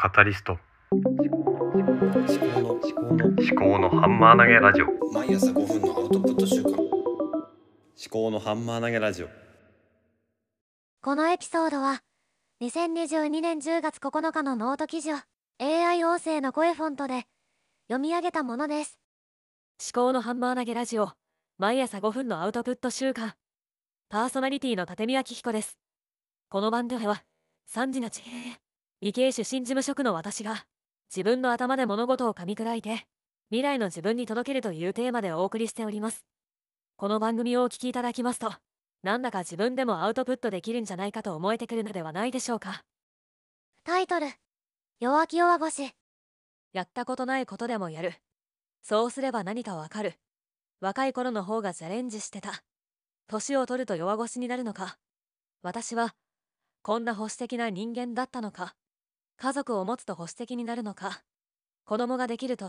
カタリスト。思考の思考の思考のハンマー投げラジオ。毎朝5分のアウトプット習慣。思考のハンマー投げラジオ。このエピソードは2022年10月9日のノート記事を AI 音声の CoeFont で読み上げたものです。思考のハンマー投げラジオ毎朝5分のアウトプット習慣。パーソナリティの立見明彦です。この番組は3時の地平理系出身事務職の私が自分の頭で物事を噛み砕いて未来の自分に届けるというテーマでお送りしております。この番組をお聞きいただきますとなんだか自分でもアウトプットできるんじゃないかと思えてくるのではないでしょうか。タイトル弱気弱腰やったことないことでもやる。そうすれば何かわかる。若い頃の方がチャレンジしてた。年を取ると弱腰になるのか。私はこんな保守的な人間だったのか家族を持つと保守的になるのか。子供ができると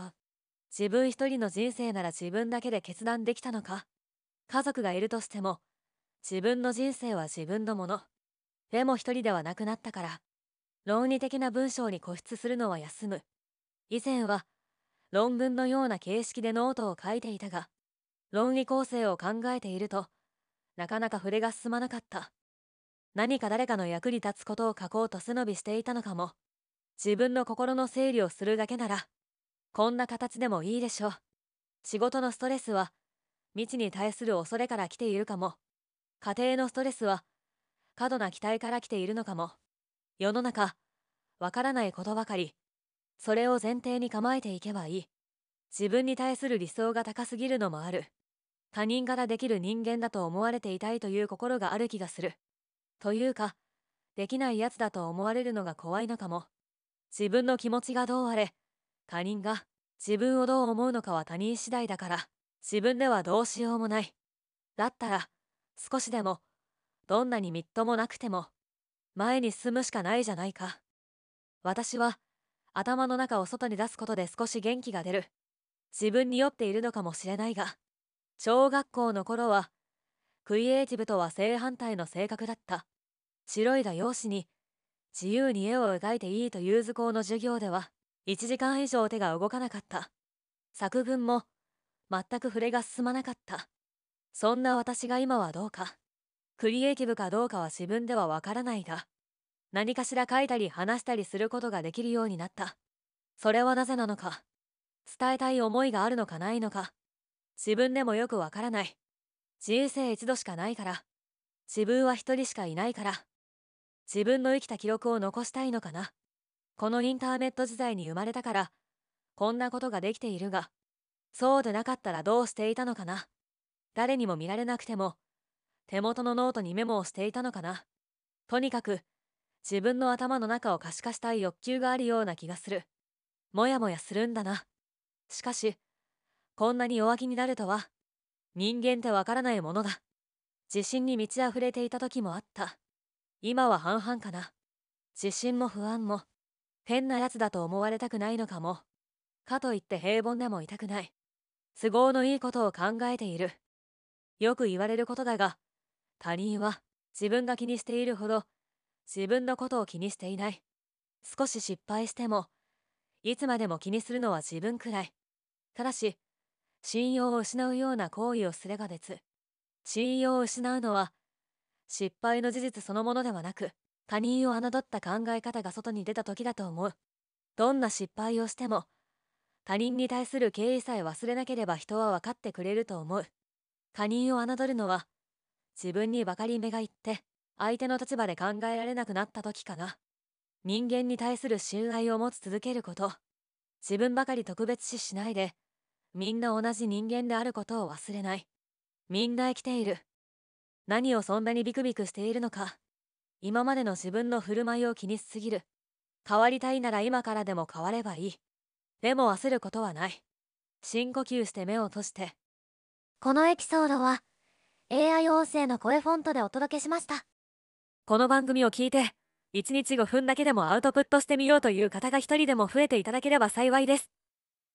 自分一人の人生なら自分だけで決断できたのか。家族がいるとしても自分の人生は自分のもの。でも一人ではなくなったから。論理的な文章に固執するのは休む。以前は論文のような形式でノートを書いていたが論理構成を考えているとなかなか筆が進まなかった。何か誰かの役に立つことを書こうと背伸びしていたのかも。自分の心の整理をするだけならこんな形でもいいでしょう。仕事のストレスは未知に対する恐れから来ているかも。家庭のストレスは過度な期待から来ているのかも。世の中わからないことばかり。それを前提に構えていけばいい。自分に対する理想が高すぎるのもある。他人からできる人間だと思われていたいという心がある気がする。というかできないやつだと思われるのが怖いのかも。自分の気持ちがどうあれ他人が自分をどう思うのかは他人次第だから自分ではどうしようもない。だったら少しでもどんなにみっともなくても前に進むしかないじゃないか。私は頭の中を外に出すことで少し元気が出る。自分に酔っているのかもしれないが小学校の頃はクリエイティブとは正反対の性格だった。白い画用紙に自由に絵を描いていいという図工の授業では1時間以上手が動かなかった。作文も全く触れが進まなかった。そんな私が今はどうか。クリエイティブかどうかは自分ではわからないが何かしら書いたり話したりすることができるようになった。それはなぜなのか。伝えたい思いがあるのかないのか。自分でもよくわからない。人生一度しかないから。自分は一人しかいないから。自分の生きた記録を残したいのかな。このインターネット時代に生まれたからこんなことができているがそうでなかったらどうしていたのかな。誰にも見られなくても手元のノートにメモをしていたのかな。とにかく自分の頭の中を可視化したい欲求があるような気がする。もやもやするんだな。しかしこんなに弱気になるとは人間ってわからないものだ。自信に満ち溢れていた時もあった。今は半々かな。自信も不安も変なやつだと思われたくないのかも。かといって平凡でもいたくない。都合のいいことを考えている。よく言われることだが他人は自分が気にしているほど自分のことを気にしていない。少し失敗してもいつまでも気にするのは自分くらい。ただし信用を失うような行為をすれば別。信用を失うのは失敗の事実そのものではなく他人を侮った考え方が外に出た時だと思う。どんな失敗をしても他人に対する敬意さえ忘れなければ人は分かってくれると思う。他人を侮るのは自分にばかり目がいって相手の立場で考えられなくなった時かな。人間に対する信頼を持ち続けること。自分ばかり特別視しないでみんな同じ人間であることを忘れない。みんな生きている。何をそんなにビクビクしているのか。今までの自分の振る舞いを気にしすぎる。変わりたいなら今からでも変わればいい。でも焦ることはない。深呼吸して目を閉じて。このエピソードは AI 音声の声フォントでお届けしました。この番組を聞いて1日5分だけでもアウトプットしてみようという方が一人でも増えていただければ幸いです。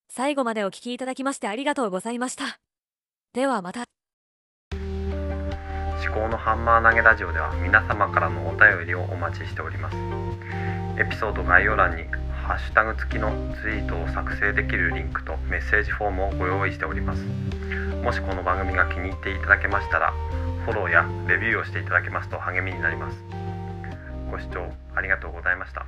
最後までお聴きいただきましてありがとうございました。ではまた思考のハンマー投げラジオでは皆様からのお便りをお待ちしております。エピソード概要欄にハッシュタグ付きのツイートを作成できるリンクとメッセージフォームをご用意しております。もしこの番組が気に入っていただけましたらフォローやレビューをしていただけますと励みになります。ご視聴ありがとうございました。